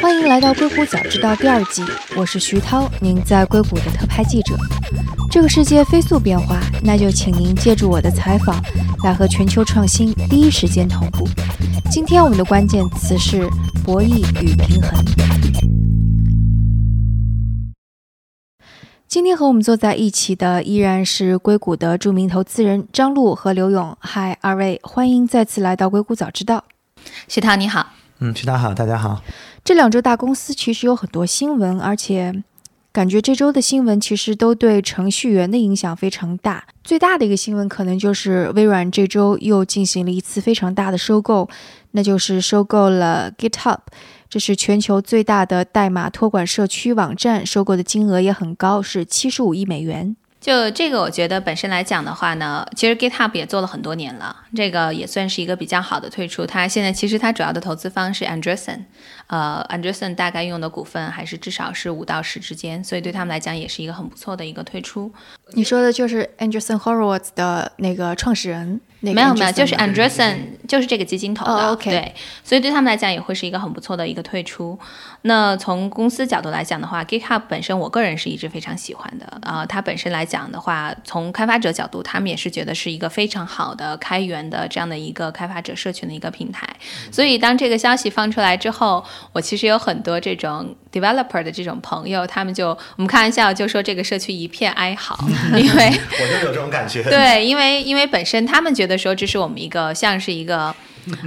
欢迎来到《硅谷早知道》第二季，我是徐涛，您在硅谷的特派记者。这个世界飞速变化，那就请您借助我的采访，来和全球创新第一时间同步。今天我们的关键词是博弈与平衡。今天和我们坐在一起的依然是硅谷的著名投资人张璐和刘勇。嗨，二位，欢迎再次来到《硅谷早知道》。徐涛你好，嗯，徐涛好，大家好。这两周大公司其实有很多新闻，而且感觉这周的新闻其实都对程序员的影响非常大。最大的一个新闻可能就是微软这周又进行了一次非常大的收购，那就是收购了 GitHub。这是全球最大的代码托管社区网站，收购的金额也很高，是七十五亿美元。就这个，我觉得本身来讲的话呢，其实 GitHub 也做了很多年了，这个也算是一个比较好的退出。它现在其实它主要的投资方是 Andreessen，呃，Andreessen 大概用的股份还是至少是五到十之间，所以对他们来讲也是一个很不错的一个退出。你说的就是 Andreessen Horowitz 的那个创始人。没有没有，就是 Andreessen，就是这个基金投的。对，所以对他们来讲也会是一个很不错的一个退出。那从公司角度来讲的话，GitHub 本身我个人是一直非常喜欢的。啊，它本身来讲的话，从开发者角度，他们也是觉得是一个非常好的开源的这样的一个开发者社群的一个平台。所以当这个消息放出来之后，我其实有很多这种 developer 的这种朋友，他们就我们开玩笑就说这个社区一片哀嚎，因为我就有这种感觉。对，因为因为本身他们觉得。说，这是我们一个像是一个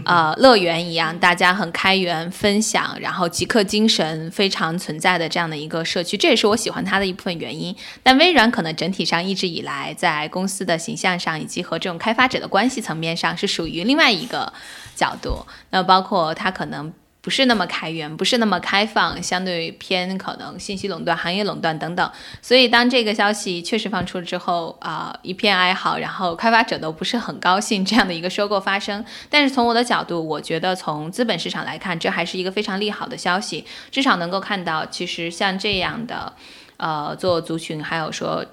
呃乐园一样，大家很开源分享，然后极客精神非常存在的这样的一个社区，这也是我喜欢它的一部分原因。但微软可能整体上一直以来在公司的形象上，以及和这种开发者的关系层面上，是属于另外一个角度。那包括它可能。不是那么开源，不是那么开放，相对偏可能信息垄断、行业垄断等等。所以当这个消息确实放出了之后，啊，一片哀嚎，然后开发者都不是很高兴这样的一个收购发生。但是从我的角度，我觉得从资本市场来看，这还是一个非常利好的消息，至少能够看到，其实像这样的，呃，做族群，还有说。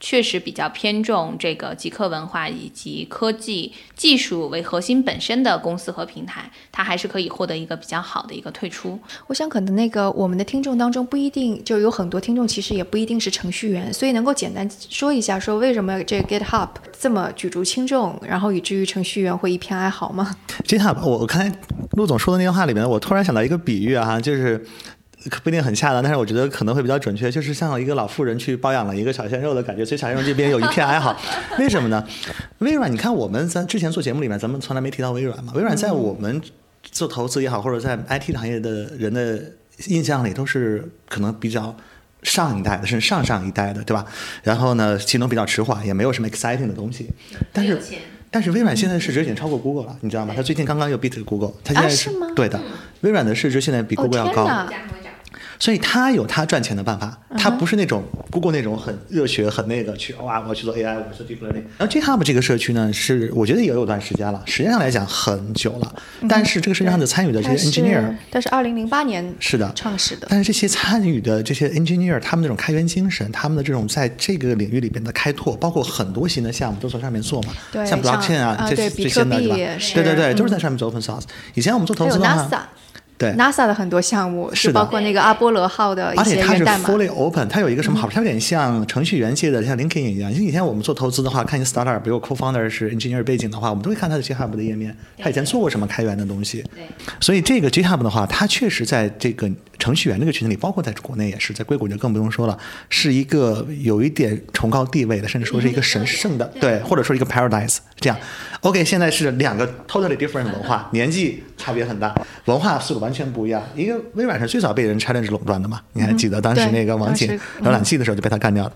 确实比较偏重这个极客文化以及科技技术为核心本身的公司和平台，它还是可以获得一个比较好的一个退出。我想可能那个我们的听众当中不一定就有很多听众，其实也不一定是程序员，所以能够简单说一下，说为什么这 GitHub 这么举足轻重，然后以至于程序员会一片哀嚎吗？GitHub，我我刚才陆总说的那句话里面，我突然想到一个比喻啊，就是。不一定很恰当，但是我觉得可能会比较准确，就是像一个老妇人去包养了一个小鲜肉的感觉，所以小鲜肉这边有一片哀嚎。为什么呢？微软，你看我们咱之前做节目里面，咱们从来没提到微软嘛。微软在我们做投资也好，或者在 IT 行业的人的印象里，都是可能比较上一代的，甚至上上一代的，对吧？然后呢，行动比较迟缓，也没有什么 exciting 的东西。但是，但是微软现在市值已经超过 Google 了，你知道吗？它最近刚刚又 beat Google，它现在是对的。微软的市值现在比 Google 要高。所以他有他赚钱的办法，他不是那种 Google 那种很热血、很那个去哇，我去做 AI，我做 deep learning。然后 GitHub 这个社区呢，是我觉得也有段时间了，时间上来讲很久了。但是这个社区上的参与的这些 engineer，但是二零零八年是的创始的。但是这些参与的这些 engineer，他们那种开源精神，他们的这种在这个领域里边的开拓，包括很多新的项目都从上面做嘛。对，像 blockchain 啊这这些的对吧？对对对，都是在上面做 open source。以前我们做投资的话。对 NASA 的很多项目是包括那个阿波罗号的一些代码。而且它是 fully open，它有一个什么好处？它有点像程序员界的像 LinkedIn 一样。就以前我们做投资的话，看你 startup，比如 co-founder 是 engineer 背景的话，我们都会看他的 GitHub 的页面，他以前做过什么开源的东西。对。所以这个 GitHub 的话，它确实在这个程序员这个群体里，包括在国内也是，在硅谷就更不用说了，是一个有一点崇高地位的，甚至说是一个神圣的，对，或者说一个 paradise 这样。OK，现在是两个 totally different 文化，年纪差别很大，文化速度完全不一样。一个微软是最早被人 challenge 垄断的嘛？你还记得当时那个网景浏览器的时候就被他干掉了。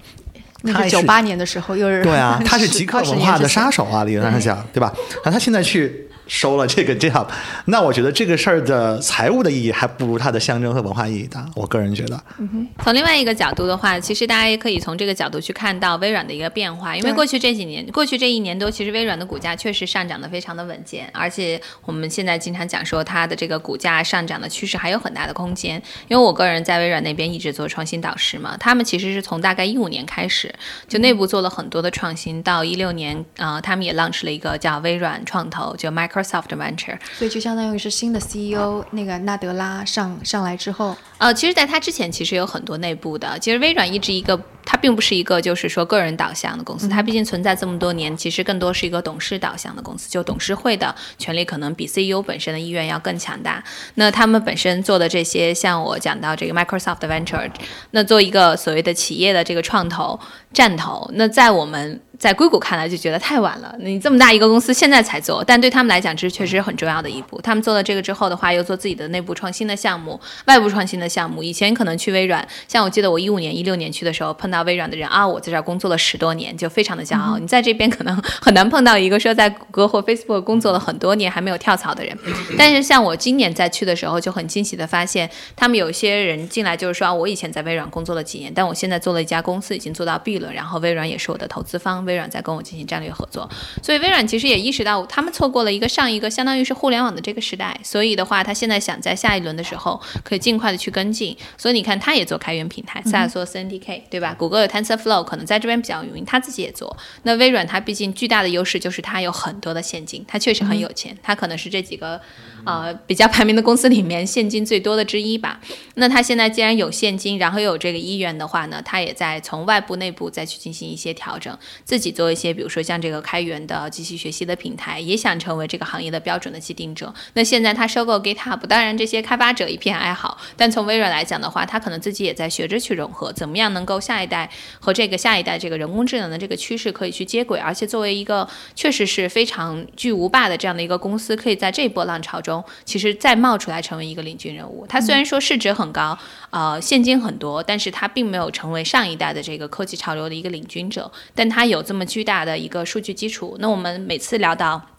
那是九八年的时候，又是对啊，他是极客 文化的杀手啊，理论上讲，对吧？那他现在去。收了这个 GitHub，那我觉得这个事儿的财务的意义还不如它的象征和文化意义大。我个人觉得，嗯从另外一个角度的话，其实大家也可以从这个角度去看到微软的一个变化。因为过去这几年，过去这一年多，其实微软的股价确实上涨的非常的稳健，而且我们现在经常讲说它的这个股价上涨的趋势还有很大的空间。因为我个人在微软那边一直做创新导师嘛，他们其实是从大概一五年开始就内部做了很多的创新，到一六年啊，他们也 launch 了一个叫微软创投，就 Micro。Microsoft Venture。所以就相当于是新的 CEO 那个纳德拉上上来之后，呃，其实在他之前其实有很多内部的，其实微软一直一个。它并不是一个就是说个人导向的公司，它毕竟存在这么多年，其实更多是一个董事导向的公司。就董事会的权力可能比 CEO 本身的意愿要更强大。那他们本身做的这些，像我讲到这个 Microsoft Venture，那做一个所谓的企业的这个创投战投，那在我们。在硅谷看来就觉得太晚了，你这么大一个公司现在才做，但对他们来讲这确实很重要的一步。他们做了这个之后的话，又做自己的内部创新的项目、外部创新的项目。以前可能去微软，像我记得我一五年、一六年去的时候，碰到微软的人啊，我在这儿工作了十多年，就非常的骄傲。你在这边可能很难碰到一个说在谷歌或 Facebook 工作了很多年还没有跳槽的人。但是像我今年再去的时候，就很惊喜的发现，他们有些人进来就是说，我以前在微软工作了几年，但我现在做了一家公司，已经做到 B 轮，然后微软也是我的投资方。微软在跟我进行战略合作，所以微软其实也意识到他们错过了一个上一个相当于是互联网的这个时代，所以的话，他现在想在下一轮的时候可以尽快的去跟进。所以你看，他也做开源平台，塞尔索斯 NDK，对吧？谷歌有 TensorFlow，可能在这边比较有名，他自己也做。那微软它毕竟巨大的优势就是它有很多的现金，它确实很有钱，它可能是这几个。呃，比较排名的公司里面，现金最多的之一吧。那他现在既然有现金，然后又有这个意愿的话呢，他也在从外部、内部再去进行一些调整，自己做一些，比如说像这个开源的机器学习的平台，也想成为这个行业的标准的既定者。那现在他收购 GitHub，当然这些开发者一片哀嚎，但从微软来讲的话，他可能自己也在学着去融合，怎么样能够下一代和这个下一代这个人工智能的这个趋势可以去接轨，而且作为一个确实是非常巨无霸的这样的一个公司，可以在这波浪潮中。其实再冒出来成为一个领军人物，它虽然说市值很高，呃，现金很多，但是它并没有成为上一代的这个科技潮流的一个领军者，但它有这么巨大的一个数据基础。那我们每次聊到。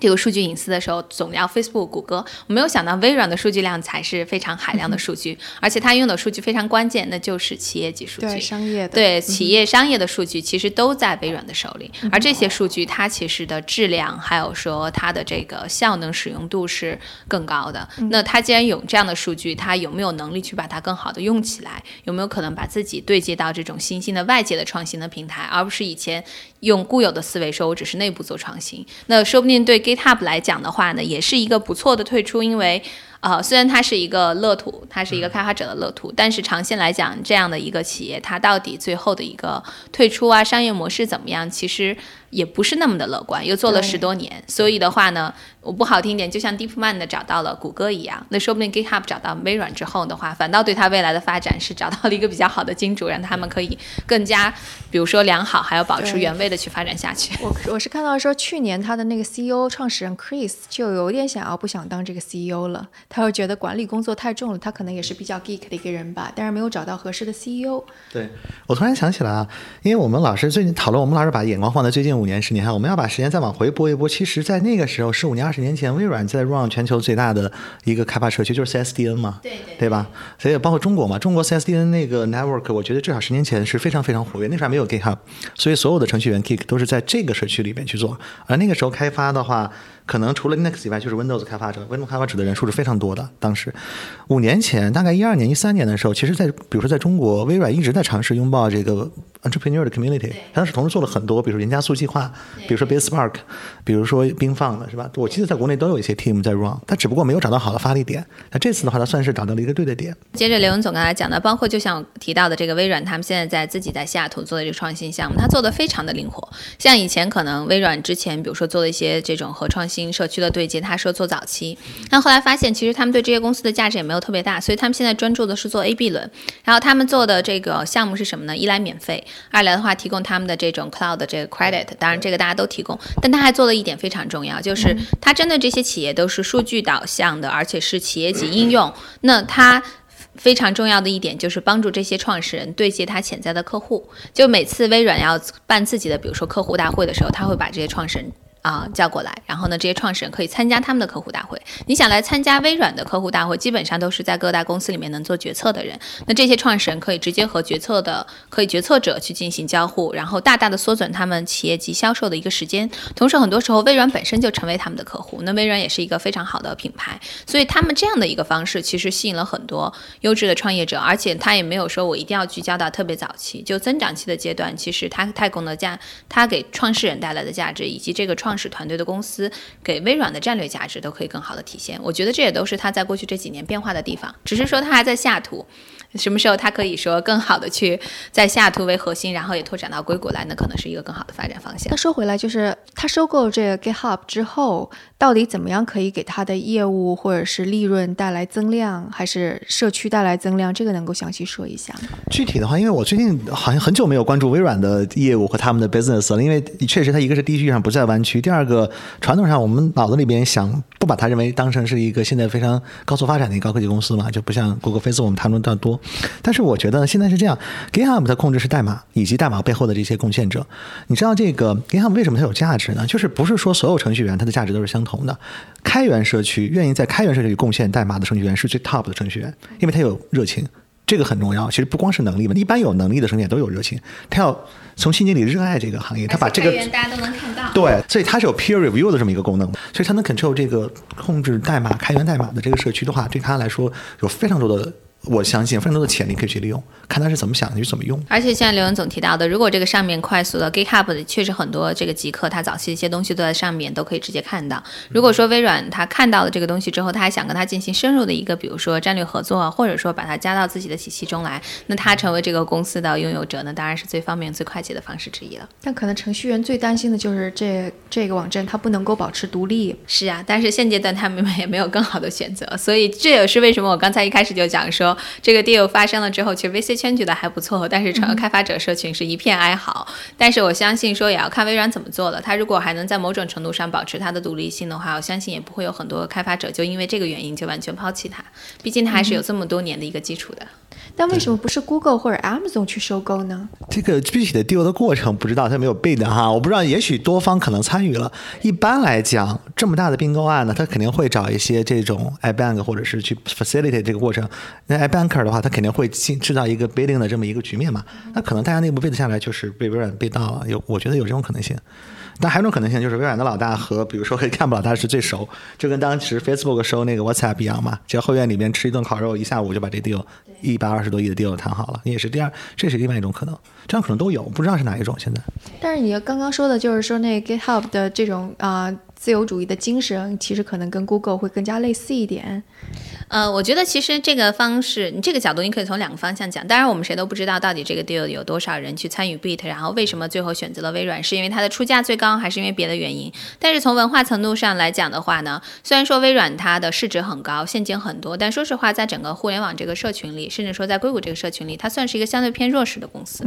这个数据隐私的时候，总聊 Facebook、谷歌，我没有想到微软的数据量才是非常海量的数据，而且它用的数据非常关键，那就是企业级数据。对商业的，对企业商业的数据其实都在微软的手里，而这些数据它其实的质量，还有说它的这个效能使用度是更高的。那它既然有这样的数据，它有没有能力去把它更好的用起来？有没有可能把自己对接到这种新兴的外界的创新的平台，而不是以前用固有的思维说我只是内部做创新？那说不定对 GitHub 来讲的话呢，也是一个不错的退出，因为，呃，虽然它是一个乐土，它是一个开发者的乐土，但是长线来讲，这样的一个企业，它到底最后的一个退出啊，商业模式怎么样，其实。也不是那么的乐观，又做了十多年，所以的话呢，我不好听点，就像 DeepMind 的找到了谷歌一样，那说不定 GitHub 找到微软之后的话，反倒对他未来的发展是找到了一个比较好的金主，让他们可以更加，比如说良好，还有保持原位的去发展下去。我我是看到说，去年他的那个 CEO 创始人 Chris 就有点想要不想当这个 CEO 了，他又觉得管理工作太重了，他可能也是比较 geek 的一个人吧，但是没有找到合适的 CEO。对我突然想起来啊，因为我们老师最近讨论，我们老师把眼光放在最近。五年、十年，我们要把时间再往回拨一拨。其实，在那个时候，十五年、二十年前，微软在 run 全球最大的一个开发社区就是 CSDN 嘛，对对，对吧？所以包括中国嘛，中国 CSDN 那个 network，我觉得至少十年前是非常非常活跃。那时候还没有 GitHub，所以所有的程序员 Git 都是在这个社区里面去做。而那个时候开发的话。可能除了 Linux 以外，就是 Windows 开发者。Windows 开发者的人数是非常多的。当时五年前，大概一二年、一三年的时候，其实，在比如说在中国，微软一直在尝试拥抱这个 entrepreneur 的 community。当时同时做了很多，比如说云加速计划，比如说 BaseSpark，比如说冰放的是吧？我记得在国内都有一些 team 在 run，它只不过没有找到好的发力点。那这次的话，它算是找到了一个对的点。接着刘文总刚才讲的，包括就像提到的这个微软，他们现在在自己在西雅图做的这个创新项目，它做的非常的灵活。像以前可能微软之前，比如说做了一些这种和创新社区的对接。他说做早期，但后来发现其实他们对这些公司的价值也没有特别大，所以他们现在专注的是做 A B 轮。然后他们做的这个项目是什么呢？一来免费，二来的话提供他们的这种 Cloud 这个 Credit，当然这个大家都提供。但他还做了一点非常重要，就是他针对这些企业都是数据导向的，而且是企业级应用。那他非常重要的一点就是帮助这些创始人对接他潜在的客户。就每次微软要办自己的，比如说客户大会的时候，他会把这些创始人。啊，叫过来，然后呢，这些创始人可以参加他们的客户大会。你想来参加微软的客户大会，基本上都是在各大公司里面能做决策的人。那这些创始人可以直接和决策的、可以决策者去进行交互，然后大大的缩短他们企业级销售的一个时间。同时，很多时候微软本身就成为他们的客户，那微软也是一个非常好的品牌。所以他们这样的一个方式，其实吸引了很多优质的创业者，而且他也没有说我一定要聚焦到特别早期，就增长期的阶段，其实他太供的价，他给创始人带来的价值，以及这个创创始团队的公司给微软的战略价值都可以更好的体现。我觉得这也都是他在过去这几年变化的地方，只是说他还在下图。什么时候他可以说更好的去在下图为核心，然后也拓展到硅谷来，那可能是一个更好的发展方向。那说回来，就是他收购这个 GitHub 之后，到底怎么样可以给它的业务或者是利润带来增量，还是社区带来增量？这个能够详细说一下吗？具体的话，因为我最近好像很久没有关注微软的业务和他们的 business 了，因为确实它一个是地区上不在湾区，第二个传统上我们脑子里边想不把它认为当成是一个现在非常高速发展的一个高科技公司嘛，就不像谷歌、Facebook 我们谈论的多。但是我觉得现在是这样，GitHub 它控制是代码以及代码背后的这些贡献者。你知道这个 GitHub 为什么它有价值呢？就是不是说所有程序员它的价值都是相同的。开源社区愿意在开源社区里贡献代码的程序员是最 top 的程序员，因为他有热情，这个很重要。其实不光是能力嘛，一般有能力的程序员都有热情，他要从心底里热爱这个行业，他把这个大家都能看到。对，所以它是有 peer review 的这么一个功能，所以它能 control 这个控制代码、开源代码的这个社区的话，对他来说有非常多的。我相信非常多的潜力可以去利用，看他是怎么想的，去怎么用。而且像刘文总提到的，如果这个上面快速的 GitHub 的确实很多这个极客，他早期一些东西都在上面，都可以直接看到。如果说微软他看到了这个东西之后，他还想跟他进行深入的一个，比如说战略合作啊，或者说把它加到自己的体系中来，那他成为这个公司的拥有者，那当然是最方便、最快捷的方式之一了。但可能程序员最担心的就是这这个网站它不能够保持独立。是啊，但是现阶段他们也没有更好的选择，所以这也是为什么我刚才一开始就讲说这个 deal。发生了之后，其实 VC 圈觉得还不错，但是整个开发者社群是一片哀嚎。但是我相信说也要看微软怎么做了。他如果还能在某种程度上保持它的独立性的话，我相信也不会有很多开发者就因为这个原因就完全抛弃它。毕竟它还是有这么多年的一个基础的。但为什么不是 Google 或者 Amazon 去收购呢？这个具体的 deal 的过程不知道，它没有 bid 哈，我不知道，也许多方可能参与了。一般来讲，这么大的并购案呢，他肯定会找一些这种 iBank 或者是去 facilitate 这个过程。那 iBanker 的话，他肯定会进制造一个 bidding 的这么一个局面嘛。那可能大家内部 bid 下来，就是被微软 bid 到了，有我觉得有这种可能性。但还有一种可能性，就是微软的老大和比如说和 c a m 老大是最熟，就跟当时 Facebook 收那个 WhatsApp 一样嘛，只要后院里面吃一顿烤肉，一下午就把这 deal 一百二十多亿的 deal 谈好了。也是第二，这是另外一种可能，这样可能都有，不知道是哪一种现在。但是你刚刚说的就是说那 GitHub 的这种啊自由主义的精神，其实可能跟 Google 会更加类似一点。呃，我觉得其实这个方式，你这个角度你可以从两个方向讲。当然，我们谁都不知道到底这个 deal 有多少人去参与 bit，然后为什么最后选择了微软，是因为它的出价最高，还是因为别的原因？但是从文化程度上来讲的话呢，虽然说微软它的市值很高，现金很多，但说实话，在整个互联网这个社群里，甚至说在硅谷这个社群里，它算是一个相对偏弱势的公司。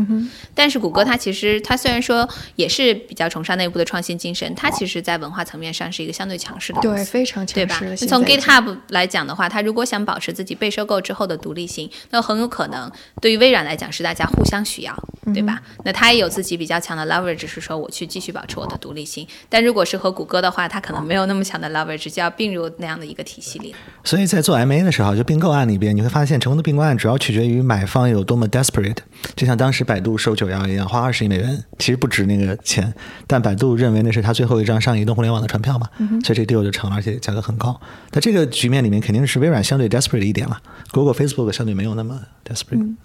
但是谷歌它其实它虽然说也是比较崇尚内部的创新精神，它其实在文化层面上是一个相对强势的，对，非常强势的。从 GitHub 来讲的话，它如果想保持自己被收购之后的独立性，那很有可能对于微软来讲是大家互相需要，对吧？那它也有自己比较强的 leverage，是说我去继续保持我的独立性。但如果是和谷歌的话，它可能没有那么强的 leverage，就要并入那样的一个体系里。所以在做 M A 的时候，就并购案里边，你会发现成功的并购案主要取决于买方有多么 desperate。就像当时百度收九幺一样，花二十亿美元，其实不值那个钱，但百度认为那是他最后一张上移动互联网的船票嘛，所以这 deal 就成了，而且价格很高。在这个局面里面，肯定是微软相对 desperate 一点了。Google、Facebook 相对没有那么 desperate，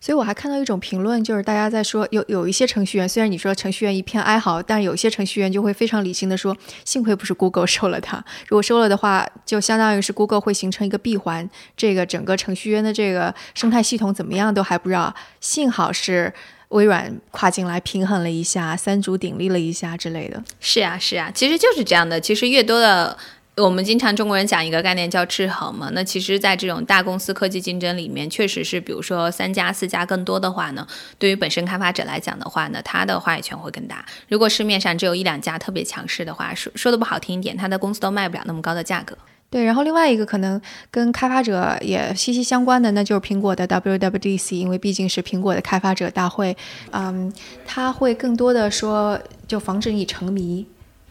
所以我还看到一种评论，就是大家在说有有一些程序员，虽然你说程序员一片哀嚎，但有些程序员就会非常理性的说，幸亏不是 Google 收了它，如果收了的话，就相当于是 Google 会形成一个闭环，这个整个程序员的这个生态系统怎么样都还不知道，幸好是微软跨进来平衡了一下，三足鼎立了一下之类的。是啊，是啊，其实就是这样的，其实越多的。我们经常中国人讲一个概念叫制衡嘛，那其实，在这种大公司科技竞争里面，确实是，比如说三家、四家更多的话呢，对于本身开发者来讲的话呢，他的话语权会更大。如果市面上只有一两家特别强势的话，说说的不好听一点，他的公司都卖不了那么高的价格。对，然后另外一个可能跟开发者也息息相关的，那就是苹果的 WWDC，因为毕竟是苹果的开发者大会，嗯，他会更多的说，就防止你沉迷。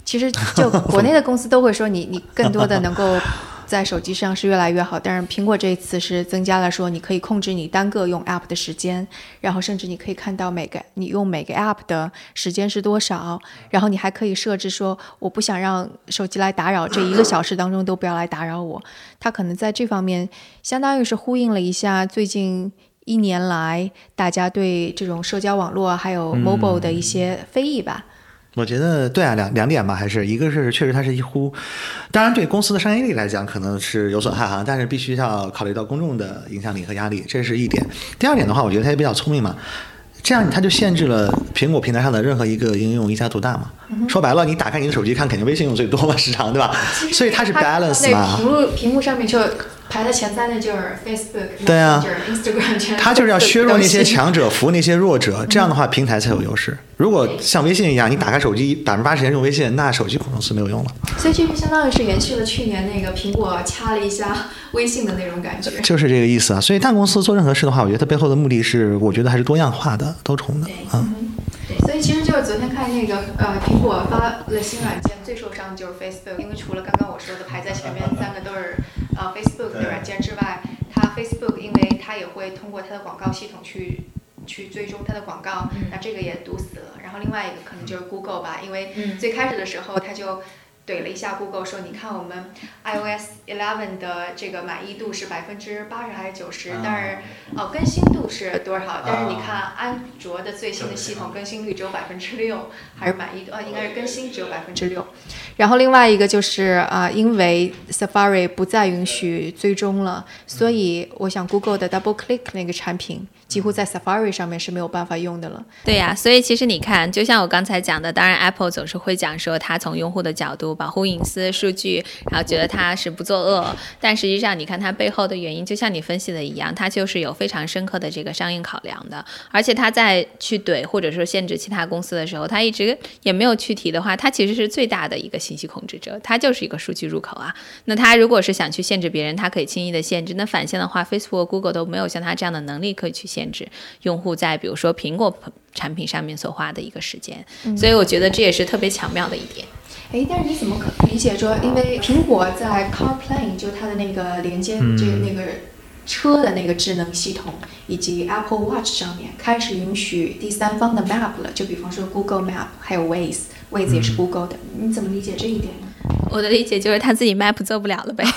其实，就 国内的公司都会说你，你更多的能够在手机上是越来越好。但是苹果这一次是增加了说，你可以控制你单个用 App 的时间，然后甚至你可以看到每个你用每个 App 的时间是多少，然后你还可以设置说，我不想让手机来打扰，这一个小时当中都不要来打扰我。它可能在这方面相当于是呼应了一下最近一年来大家对这种社交网络还有 mobile 的一些非议吧。我觉得对啊，两两点吧，还是一个是确实它是一呼，当然对公司的商业力来讲可能是有损害哈，但是必须要考虑到公众的影响力和压力，这是一点。第二点的话，我觉得它也比较聪明嘛，这样它就限制了苹果平台上的任何一个应用一家独大嘛。说白了，你打开你的手机看，肯定微信用最多嘛，时长对吧？所以它是 balance 嘛。屏幕屏幕上面就。排在前三的就是 Facebook，对啊，Instagram，他就是要削弱那些强者，扶那些弱者，这样的话平台才有优势。如果像微信一样，你打开手机百分之八十时间用微信，那手机公司没有用了。所以这就相当于是延续了去年那个苹果掐了一下微信的那种感觉。就是这个意思啊。所以大公司做任何事的话，我觉得它背后的目的是，我觉得还是多样化的、多重的嗯。所以其实就是昨天看那个呃，苹果发了新软件，最受伤的就是 Facebook，因为除了刚刚我说的排在前面三个都是。呃，Facebook 的软件之外，它 Facebook 因为它也会通过它的广告系统去去追踪它的广告，那这个也堵死了。然后另外一个可能就是 Google 吧，因为最开始的时候它就。怼了一下 Google 说：“你看我们 iOS 11的这个满意度是百分之八十还是九十？但是哦，更新度是多少？但是你看安卓的最新的系统更新率只有百分之六，还是满意度？呃，应该是更新只有百分之六。然后另外一个就是啊，因为 Safari 不再允许追踪了，所以我想 Google 的 Double Click 那个产品。”几乎在 Safari 上面是没有办法用的了。对呀，所以其实你看，就像我刚才讲的，当然 Apple 总是会讲说它从用户的角度保护隐私数据，然后觉得他是不作恶。但实际上，你看他背后的原因，就像你分析的一样，他就是有非常深刻的这个商业考量的。而且他在去怼或者说限制其他公司的时候，他一直也没有去提的话，他其实是最大的一个信息控制者，他就是一个数据入口啊。那他如果是想去限制别人，他可以轻易的限制。那反向的话，Facebook、Google 都没有像他这样的能力可以去。限制用户在比如说苹果产品上面所花的一个时间，所以我觉得这也是特别巧妙的一点。哎，但是你怎么可理解说，因为苹果在 CarPlay 就它的那个连接这个那个车的那个智能系统，以及 Apple Watch 上面开始允许第三方的 Map 了，就比方说 Google Map 还有 Waze，Waze 也是 Google 的，你怎么理解这一点呢？我的理解就是他自己 Map 做不了了呗。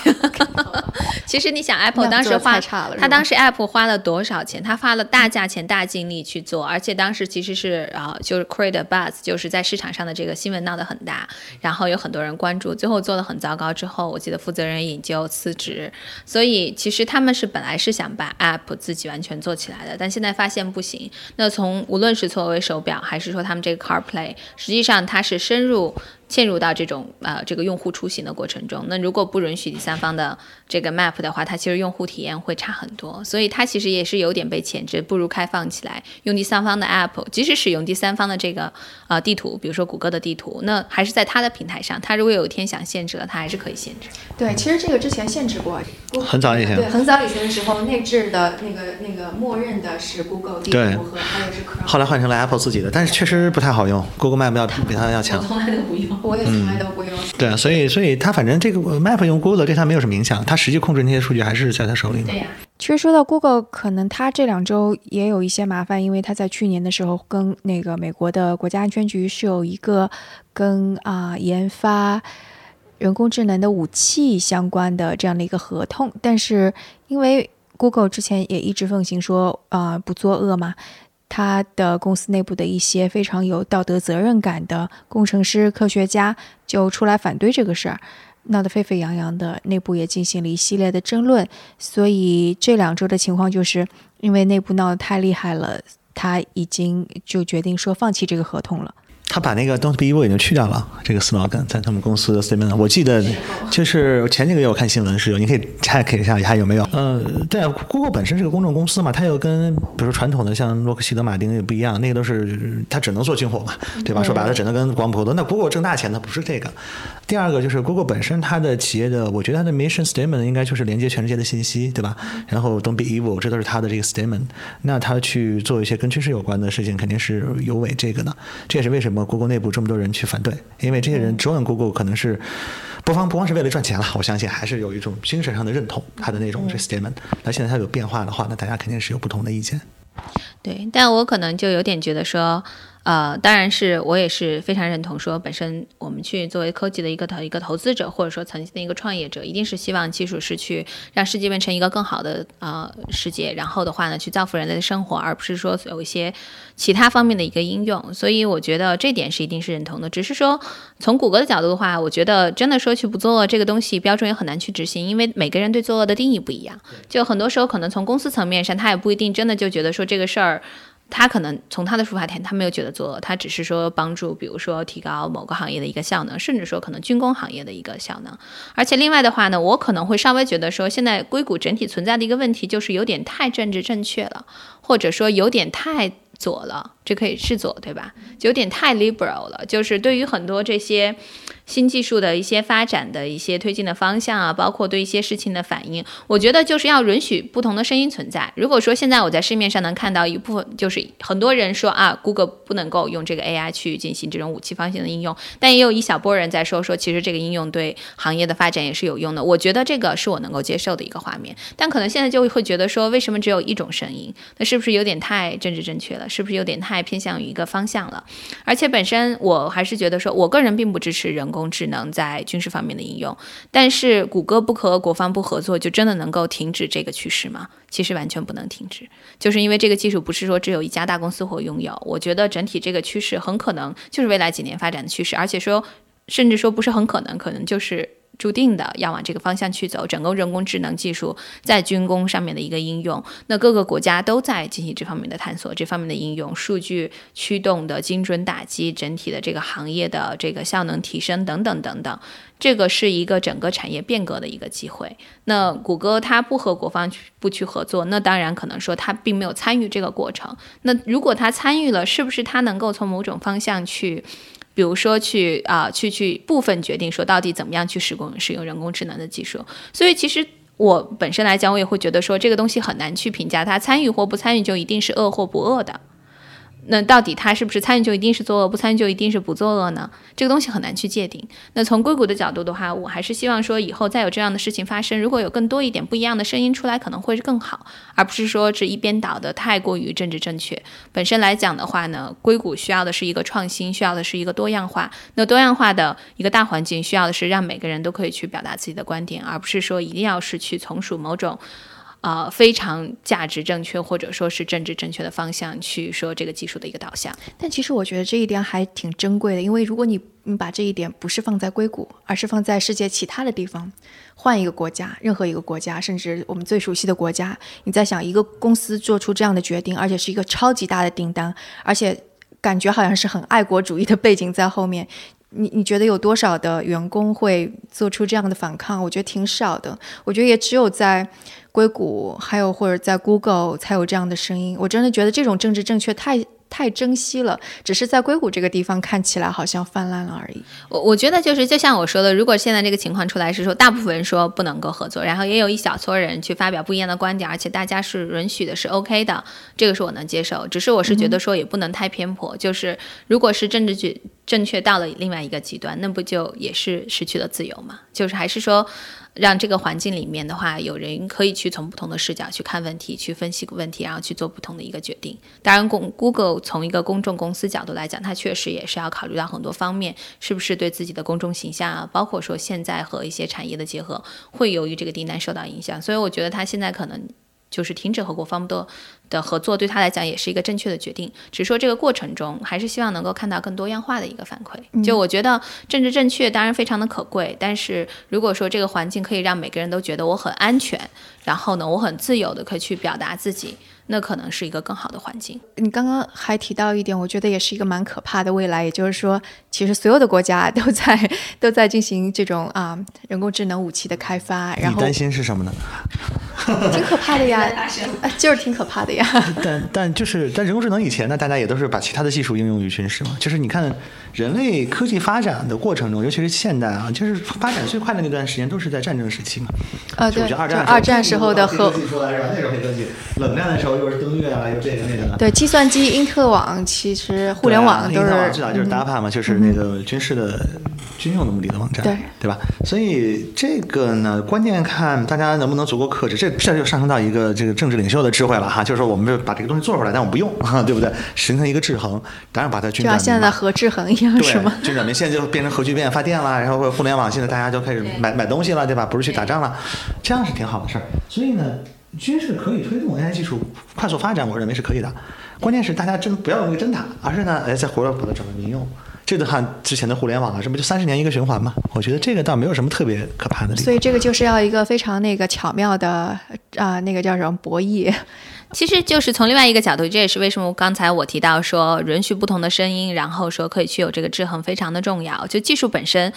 其实你想，Apple 当时花，他当时 Apple 花了多少钱？他花了大价钱、大精力去做，而且当时其实是啊，就是 create buzz，就是在市场上的这个新闻闹得很大，然后有很多人关注，最后做的很糟糕之后，我记得负责人引咎辞职。所以其实他们是本来是想把 App 自己完全做起来的，但现在发现不行。那从无论是作为手表，还是说他们这个 CarPlay，实际上它是深入。嵌入到这种呃这个用户出行的过程中，那如果不允许第三方的这个 map 的话，它其实用户体验会差很多，所以它其实也是有点被牵制，不如开放起来，用第三方的 app，即使使用第三方的这个呃地图，比如说谷歌的地图，那还是在它的平台上，它如果有一天想限制了，它还是可以限制。对，其实这个之前限制过，很早以前，对，很早以前的时候内置的那个那个默认的是 Google 地图和还有是 Chrome，后来换成了 Apple 自己的，但是确实不太好用，Google Map 要比它要强。我从来都不用。我也从来都不用。对啊，所以所以它反正这个 Map 用 Google 对它没有什么影响，他实际控制那些数据还是在他手里。对呀。其实说到 Google，可能他这两周也有一些麻烦，因为他在去年的时候跟那个美国的国家安全局是有一个跟啊研发人工智能的武器相关的这样的一个合同，但是因为 Google 之前也一直奉行说啊不作恶嘛。他的公司内部的一些非常有道德责任感的工程师、科学家就出来反对这个事儿，闹得沸沸扬扬的，内部也进行了一系列的争论。所以这两周的情况就是，因为内部闹得太厉害了，他已经就决定说放弃这个合同了。他把那个 "Don't be evil" 已经去掉了，这个 slogan 在他们公司的 statement。我记得就是前几个月我看新闻是有，你可以 check 一下还有没有。呃，对，Google 本身是个公众公司嘛，它又跟比如说传统的像洛克希德马丁也不一样，那个都是它只能做军火嘛，对吧？说白了，只能跟广普多。那 Google 挣大钱的不是这个。第二个就是 Google 本身它的企业的，我觉得它的 mission statement 应该就是连接全世界的信息，对吧？然后 Don't be evil，这都是它的这个 statement。那它去做一些跟军事有关的事情，肯定是有违这个的。这也是为什么。Google 内部这么多人去反对，因为这些人 join Google 可能是不方不光是为了赚钱了，我相信还是有一种精神上的认同，他的那种这 statement。那现在他有变化的话，那大家肯定是有不同的意见。对，但我可能就有点觉得说，呃，当然是我也是非常认同说，本身我们去作为科技的一个投一个投资者，或者说曾经的一个创业者，一定是希望技术是去让世界变成一个更好的呃世界，然后的话呢，去造福人类的生活，而不是说有一些其他方面的一个应用。所以我觉得这点是一定是认同的。只是说从谷歌的角度的话，我觉得真的说去不作恶这个东西标准也很难去执行，因为每个人对作恶的定义不一样。就很多时候可能从公司层面上，他也不一定真的就觉得说这个事儿。他可能从他的出发点，他没有觉得作恶，他只是说帮助，比如说提高某个行业的一个效能，甚至说可能军工行业的一个效能。而且另外的话呢，我可能会稍微觉得说，现在硅谷整体存在的一个问题就是有点太政治正确了，或者说有点太左了，这可以是左对吧？有点太 liberal 了，就是对于很多这些。新技术的一些发展的一些推进的方向啊，包括对一些事情的反应，我觉得就是要允许不同的声音存在。如果说现在我在市面上能看到一部分，就是很多人说啊，Google 不能够用这个 AI 去进行这种武器方向的应用，但也有一小波人在说说，其实这个应用对行业的发展也是有用的。我觉得这个是我能够接受的一个画面。但可能现在就会觉得说，为什么只有一种声音？那是不是有点太政治正确了？是不是有点太偏向于一个方向了？而且本身我还是觉得说，我个人并不支持人工。智能在军事方面的应用，但是谷歌不和国防部合作，就真的能够停止这个趋势吗？其实完全不能停止，就是因为这个技术不是说只有一家大公司会拥有。我觉得整体这个趋势很可能就是未来几年发展的趋势，而且说甚至说不是很可能，可能就是。注定的要往这个方向去走，整个人工智能技术在军工上面的一个应用，那各个国家都在进行这方面的探索，这方面的应用，数据驱动的精准打击，整体的这个行业的这个效能提升等等等等，这个是一个整个产业变革的一个机会。那谷歌它不和国防部去合作，那当然可能说它并没有参与这个过程。那如果它参与了，是不是它能够从某种方向去？比如说去啊，去去部分决定说到底怎么样去使用使用人工智能的技术，所以其实我本身来讲，我也会觉得说这个东西很难去评价它参与或不参与就一定是恶或不恶的。那到底他是不是参与就一定是作恶，不参与就一定是不作恶呢？这个东西很难去界定。那从硅谷的角度的话，我还是希望说以后再有这样的事情发生，如果有更多一点不一样的声音出来，可能会是更好，而不是说只一边倒的太过于政治正确。本身来讲的话呢，硅谷需要的是一个创新，需要的是一个多样化。那多样化的一个大环境，需要的是让每个人都可以去表达自己的观点，而不是说一定要是去从属某种。呃，非常价值正确或者说是政治正确的方向去说这个技术的一个导向。但其实我觉得这一点还挺珍贵的，因为如果你你把这一点不是放在硅谷，而是放在世界其他的地方，换一个国家，任何一个国家，甚至我们最熟悉的国家，你在想一个公司做出这样的决定，而且是一个超级大的订单，而且感觉好像是很爱国主义的背景在后面。你你觉得有多少的员工会做出这样的反抗？我觉得挺少的。我觉得也只有在硅谷，还有或者在 Google 才有这样的声音。我真的觉得这种政治正确太。太珍惜了，只是在硅谷这个地方看起来好像泛滥了而已。我我觉得就是就像我说的，如果现在这个情况出来是说，大部分人说不能够合作，然后也有一小撮人去发表不一样的观点，而且大家是允许的，是 OK 的，这个是我能接受。只是我是觉得说也不能太偏颇，就是如果是政治正正确到了另外一个极端，那不就也是失去了自由嘛？就是还是说。让这个环境里面的话，有人可以去从不同的视角去看问题，去分析问题，然后去做不同的一个决定。当然，公 Google 从一个公众公司角度来讲，它确实也是要考虑到很多方面，是不是对自己的公众形象啊，包括说现在和一些产业的结合，会由于这个订单受到影响。所以，我觉得它现在可能。就是停止和国防部的合作，对他来讲也是一个正确的决定。只是说这个过程中，还是希望能够看到更多样化的一个反馈。就我觉得政治正确当然非常的可贵，但是如果说这个环境可以让每个人都觉得我很安全，然后呢，我很自由的可以去表达自己。那可能是一个更好的环境。你刚刚还提到一点，我觉得也是一个蛮可怕的未来，也就是说，其实所有的国家都在 都在进行这种啊人工智能武器的开发。然后担心是什么呢？挺可怕的呀，就是挺可怕的呀。但但就是但人工智能以前呢，大家也都是把其他的技术应用于军事嘛。就是你看人类科技发展的过程中，尤其是现代啊，就是发展最快的那段时间都是在战争时期嘛。啊，对，二战二战时候的核冷战的时候。又是登月啊，又这个那个的。对，计算机、因特网，其实互联网都是。知道就是 DAPA 嘛，就是那个军事的军用的目的的网站，对对吧？所以这个呢，关键看大家能不能足够克制。这这就上升到一个这个政治领袖的智慧了哈，就是说我们就把这个东西做出来，但我们不用，哈，对不对？形成一个制衡，当然把它均就像现在的核制衡一样，是吗？军转民现在就变成核聚变发电了，然后互联网现在大家就开始买买东西了，对吧？不是去打仗了，这样是挺好的事儿。所以呢，军事可以推动 AI 技术快速发展，我认为是可以的。关键是大家真不要用一个真塔，而是呢，哎，再回来把它转为民用。这个看之前的互联网啊，这不就三十年一个循环吗？我觉得这个倒没有什么特别可怕的。所以这个就是要一个非常那个巧妙的啊，那个叫什么博弈。其实就是从另外一个角度，这也是为什么刚才我提到说允许不同的声音，然后说可以去有这个制衡，非常的重要。就技术本身。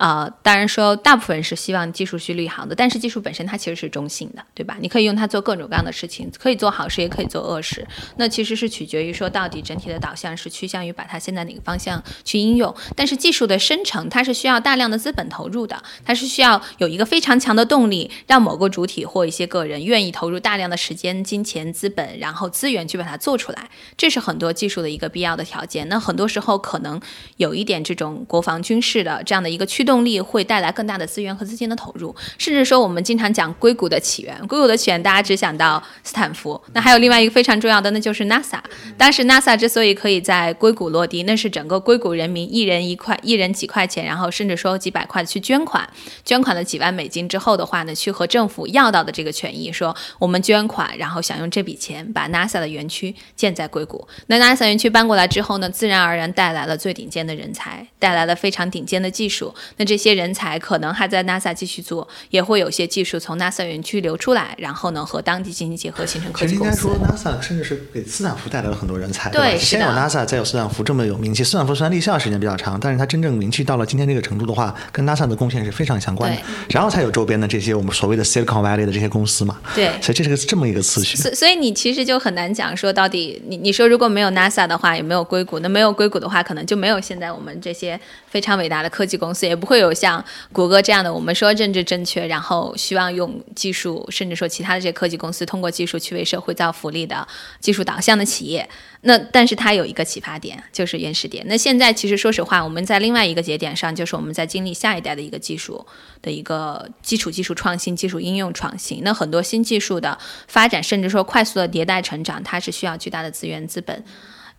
啊，当然说，大部分是希望技术去利好的，但是技术本身它其实是中性的，对吧？你可以用它做各种各样的事情，可以做好事，也可以做恶事。那其实是取决于说，到底整体的导向是趋向于把它现在哪个方向去应用。但是技术的生成，它是需要大量的资本投入的，它是需要有一个非常强的动力，让某个主体或一些个人愿意投入大量的时间、金钱、资本，然后资源去把它做出来。这是很多技术的一个必要的条件。那很多时候可能有一点这种国防军事的这样的一个驱动。动力会带来更大的资源和资金的投入，甚至说我们经常讲硅谷的起源，硅谷的起源大家只想到斯坦福，那还有另外一个非常重要的，那就是 NASA。当时 NASA 之所以可以在硅谷落地，那是整个硅谷人民一人一块，一人几块钱，然后甚至说几百块去捐款，捐款了几万美金之后的话呢，去和政府要到的这个权益，说我们捐款，然后想用这笔钱把 NASA 的园区建在硅谷。那 NASA 园区搬过来之后呢，自然而然带来了最顶尖的人才，带来了非常顶尖的技术。那这些人才可能还在 NASA 继续做，也会有些技术从 NASA 园区流出来，然后呢和当地进行结合，形成科技公司。应该说，NASA 甚至是给斯坦福带来了很多人才。对，先有 NASA，再有斯坦福这么有名气。斯坦福虽然立项时间比较长，但是它真正名气到了今天这个程度的话，跟 NASA 的贡献是非常相关的。然后才有周边的这些我们所谓的 Silicon Valley 的这些公司嘛。对，所以这是个这么一个次序。所所以你其实就很难讲说到底，你你说如果没有 NASA 的话，有没有硅谷？那没有硅谷的话，可能就没有现在我们这些非常伟大的科技公司，也不会有像。谷歌这样的，我们说政治正确，然后希望用技术，甚至说其他的这些科技公司通过技术去为社会造福利的技术导向的企业。那但是它有一个启发点，就是原始点。那现在其实说实话，我们在另外一个节点上，就是我们在经历下一代的一个技术的一个基础技术创新、技术应用创新。那很多新技术的发展，甚至说快速的迭代成长，它是需要巨大的资源资本。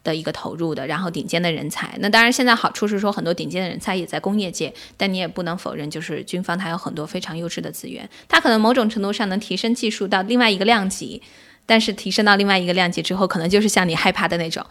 的一个投入的，然后顶尖的人才。那当然，现在好处是说很多顶尖的人才也在工业界，但你也不能否认，就是军方它有很多非常优质的资源，它可能某种程度上能提升技术到另外一个量级。但是提升到另外一个量级之后，可能就是像你害怕的那种，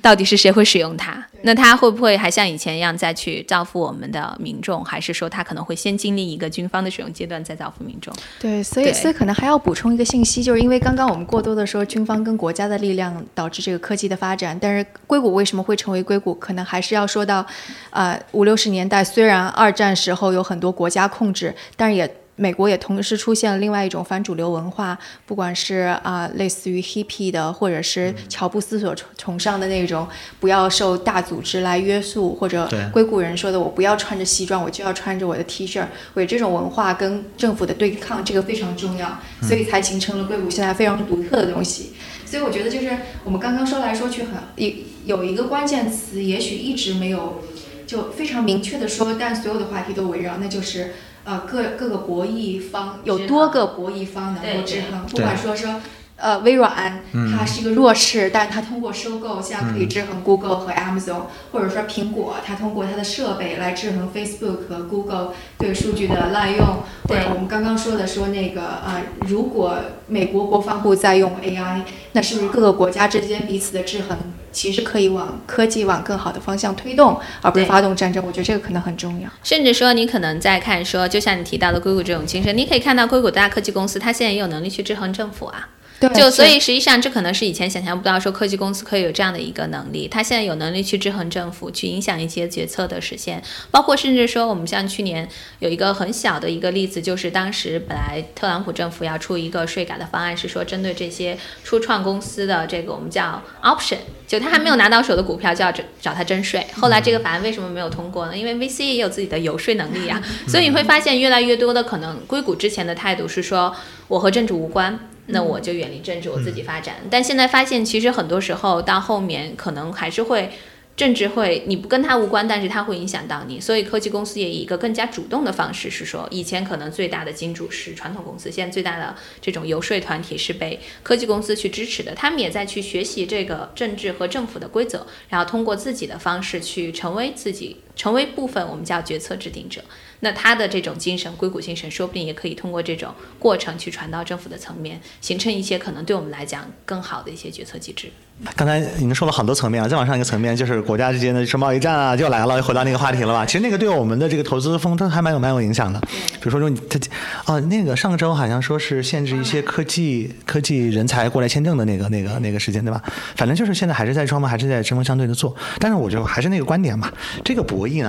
到底是谁会使用它？那它会不会还像以前一样再去造福我们的民众？还是说它可能会先经历一个军方的使用阶段，再造福民众？对，所以所以可能还要补充一个信息，就是因为刚刚我们过多的说军方跟国家的力量导致这个科技的发展，但是硅谷为什么会成为硅谷？可能还是要说到，呃，五六十年代虽然二战时候有很多国家控制，但是也。美国也同时出现了另外一种反主流文化，不管是啊类似于 hippie 的，或者是乔布斯所崇尚的那种不要受大组织来约束，或者硅谷人说的我不要穿着西装，我就要穿着我的 T 恤，为这种文化跟政府的对抗，这个非常重要，所以才形成了硅谷现在非常独特的东西。所以我觉得就是我们刚刚说来说去很有有一个关键词，也许一直没有就非常明确的说，但所有的话题都围绕，那就是。呃，各各个博弈方有多个博弈方能够制衡，不管说说，呃，微软它是一个弱势，但它通过收购现在可以制衡 Google 和 Amazon，或者说苹果它通过它的设备来制衡 Facebook 和 Google 对数据的滥用，或者我们刚刚说的说那个呃，如果美国国防部在用 AI，那是不是各个国家之间彼此的制衡？其实可以往科技往更好的方向推动，而不是发动战争。我觉得这个可能很重要。甚至说，你可能在看说，就像你提到的硅谷这种精神，你可以看到硅谷大科技公司，它现在也有能力去制衡政府啊。就所以实际上这可能是以前想象不到，说科技公司可以有这样的一个能力。它现在有能力去制衡政府，去影响一些决策的实现。包括甚至说，我们像去年有一个很小的一个例子，就是当时本来特朗普政府要出一个税改的方案，是说针对这些初创公司的这个我们叫 option，就他还没有拿到手的股票就要找找他征税。后来这个法案为什么没有通过呢？因为 VC 也有自己的游说能力啊。所以你会发现越来越多的可能，硅谷之前的态度是说我和政治无关。那我就远离政治，我自己发展。但现在发现，其实很多时候到后面，可能还是会政治会，你不跟他无关，但是它会影响到你，所以科技公司也以一个更加主动的方式，是说，以前可能最大的金主是传统公司，现在最大的这种游说团体是被科技公司去支持的，他们也在去学习这个政治和政府的规则，然后通过自己的方式去成为自己，成为部分我们叫决策制定者。那他的这种精神，硅谷精神，说不定也可以通过这种过程去传到政府的层面，形成一些可能对我们来讲更好的一些决策机制。刚才已经说了很多层面了，再往上一个层面就是国家之间的贸易战啊，又来了，又回到那个话题了吧？其实那个对我们的这个投资风都还蛮有蛮有影响的。比如说，说你他哦，那个上周好像说是限制一些科技科技人才过来签证的那个那个那个时间，对吧？反正就是现在还是在双方还是在针锋相对的做。但是我觉得还是那个观点嘛，这个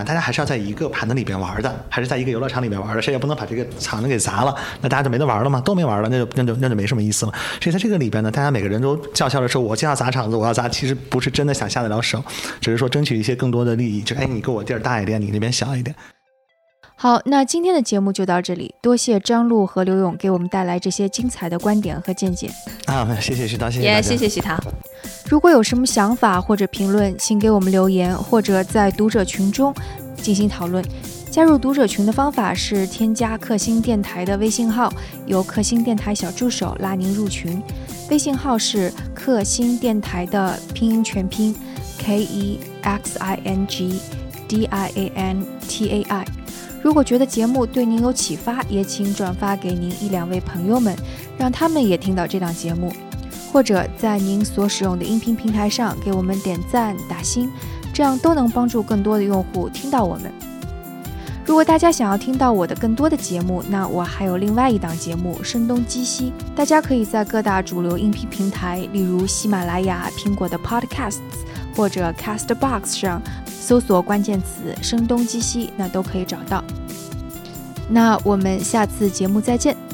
大家还是要在一个盘子里边玩的，还是在一个游乐场里边玩的，谁也不能把这个场子给砸了，那大家就没得玩了嘛，都没玩了，那就那就那就没什么意思了。所以在这个里边呢，大家每个人都叫嚣着说，我就要砸场子，我要砸，其实。不是真的想下得了手，只是说争取一些更多的利益。就哎，你给我地儿大一点，你那边小一点。好，那今天的节目就到这里，多谢张璐和刘勇给我们带来这些精彩的观点和见解。啊，谢谢徐涛，谢谢也谢谢徐涛。如果有什么想法或者评论，请给我们留言，或者在读者群中进行讨论。加入读者群的方法是添加克星电台的微信号，由克星电台小助手拉您入群。微信号是克星电台的拼音全拼 K E X I N G D I A N T A I。如果觉得节目对您有启发，也请转发给您一两位朋友们，让他们也听到这档节目。或者在您所使用的音频平台上给我们点赞打星，这样都能帮助更多的用户听到我们。如果大家想要听到我的更多的节目，那我还有另外一档节目《声东击西》，大家可以在各大主流音频平台，例如喜马拉雅、苹果的 Podcasts 或者 Castbox 上搜索关键词“声东击西”，那都可以找到。那我们下次节目再见。